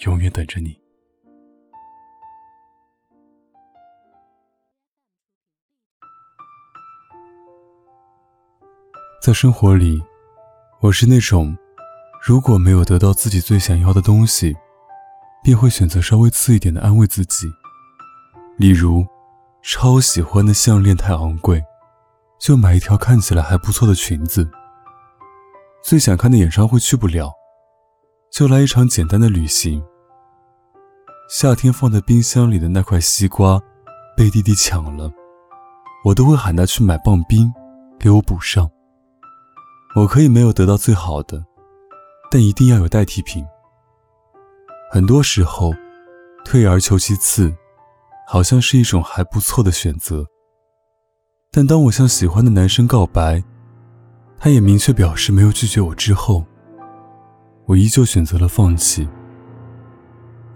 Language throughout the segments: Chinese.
永远等着你。在生活里，我是那种如果没有得到自己最想要的东西，便会选择稍微次一点的安慰自己。例如，超喜欢的项链太昂贵，就买一条看起来还不错的裙子；最想看的演唱会去不了，就来一场简单的旅行。夏天放在冰箱里的那块西瓜被弟弟抢了，我都会喊他去买棒冰给我补上。我可以没有得到最好的，但一定要有代替品。很多时候，退而求其次。好像是一种还不错的选择，但当我向喜欢的男生告白，他也明确表示没有拒绝我之后，我依旧选择了放弃。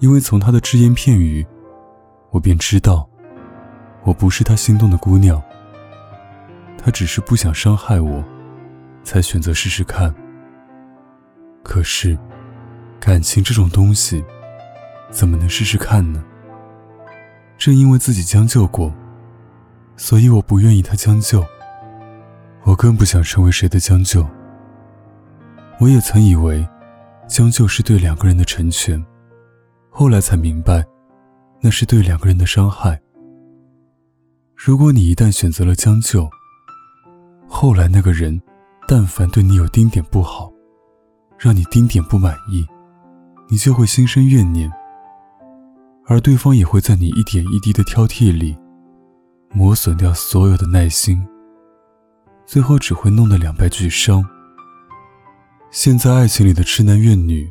因为从他的只言片语，我便知道，我不是他心动的姑娘。他只是不想伤害我，才选择试试看。可是，感情这种东西，怎么能试试看呢？正因为自己将就过，所以我不愿意他将就。我更不想成为谁的将就。我也曾以为，将就是对两个人的成全，后来才明白，那是对两个人的伤害。如果你一旦选择了将就，后来那个人，但凡对你有丁点不好，让你丁点不满意，你就会心生怨念。而对方也会在你一点一滴的挑剔里，磨损掉所有的耐心，最后只会弄得两败俱伤。现在爱情里的痴男怨女，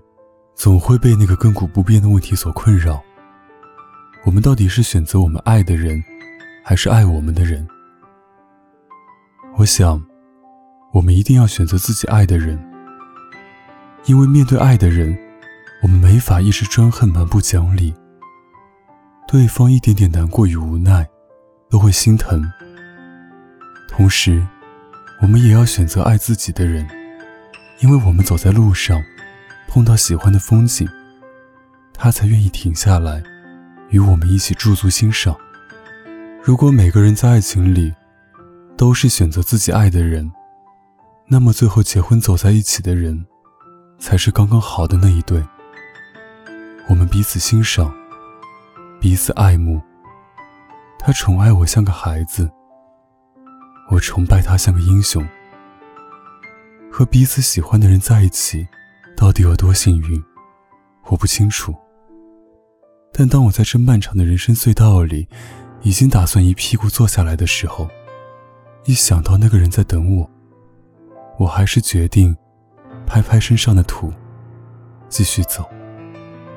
总会被那个亘古不变的问题所困扰：我们到底是选择我们爱的人，还是爱我们的人？我想，我们一定要选择自己爱的人，因为面对爱的人，我们没法一直专横蛮不讲理。对方一点点难过与无奈，都会心疼。同时，我们也要选择爱自己的人，因为我们走在路上，碰到喜欢的风景，他才愿意停下来，与我们一起驻足欣赏。如果每个人在爱情里，都是选择自己爱的人，那么最后结婚走在一起的人，才是刚刚好的那一对。我们彼此欣赏。彼此爱慕，他宠爱我像个孩子，我崇拜他像个英雄。和彼此喜欢的人在一起，到底有多幸运，我不清楚。但当我在这漫长的人生隧道里，已经打算一屁股坐下来的时候，一想到那个人在等我，我还是决定拍拍身上的土，继续走，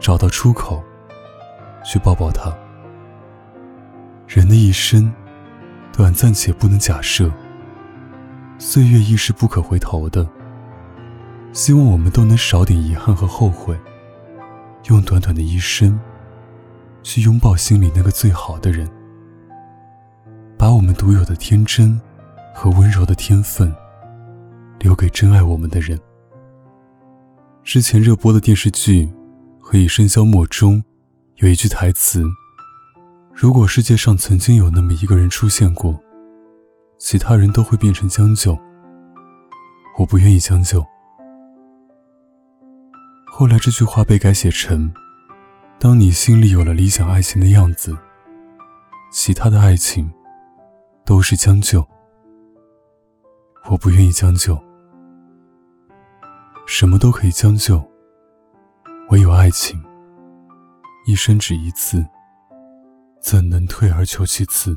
找到出口。去抱抱他。人的一生，短暂且不能假设。岁月亦是不可回头的。希望我们都能少点遗憾和后悔，用短短的一生，去拥抱心里那个最好的人，把我们独有的天真和温柔的天分，留给真爱我们的人。之前热播的电视剧《何以笙箫默》中。有一句台词：“如果世界上曾经有那么一个人出现过，其他人都会变成将就。我不愿意将就。”后来这句话被改写成：“当你心里有了理想爱情的样子，其他的爱情都是将就。”我不愿意将就，什么都可以将就，唯有爱情。一生只一次，怎能退而求其次？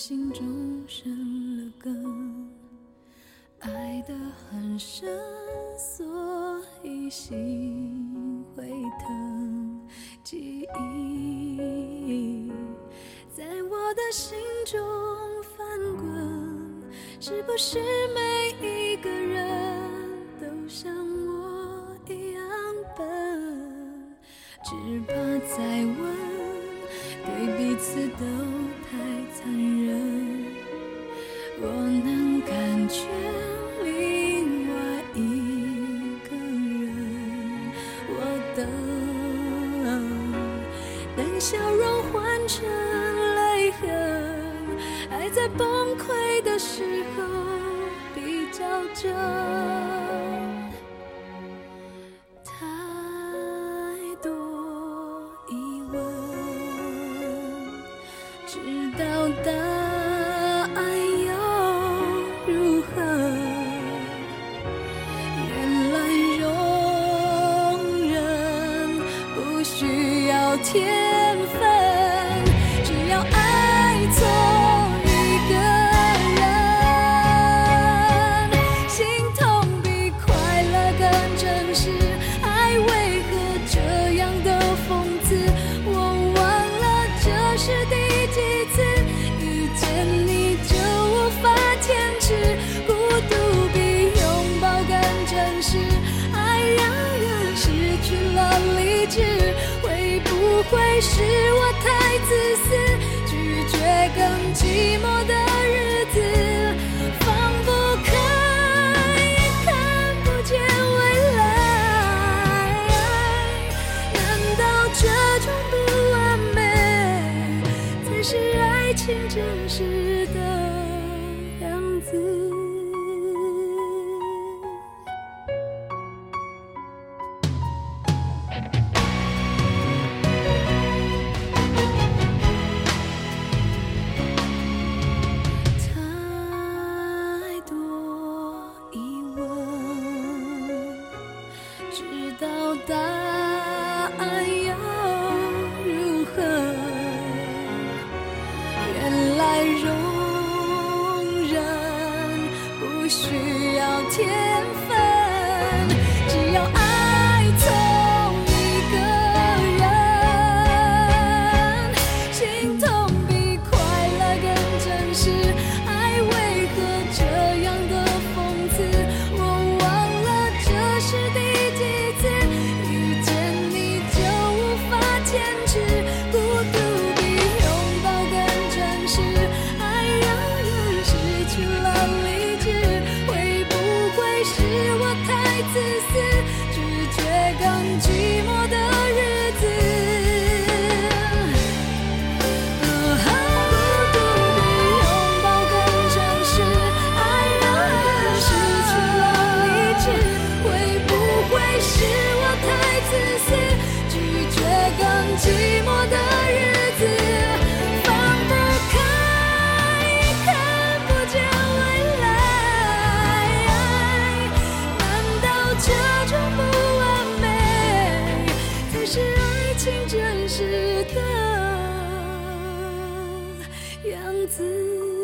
心中生了根，爱得很深，所以心会疼。记忆在我的心中翻滚，是不是每一个人都像我一样笨？只怕再问，对彼此都太。残忍，我能感觉另外一个人，我等，等笑容换成泪痕，爱在崩溃的时候比较真。缘分，只要爱错一个人，心痛比快乐更真实。爱为何这样的讽刺？我忘了这是第几次遇见你，就无法坚持。孤独比拥抱更真实，爱让人失去了理智。不会是我太自私，拒绝更寂寞的日子，放不开也看不见未来。难道这种不完美才是爱情真实的样子？天。拒绝更近。样子。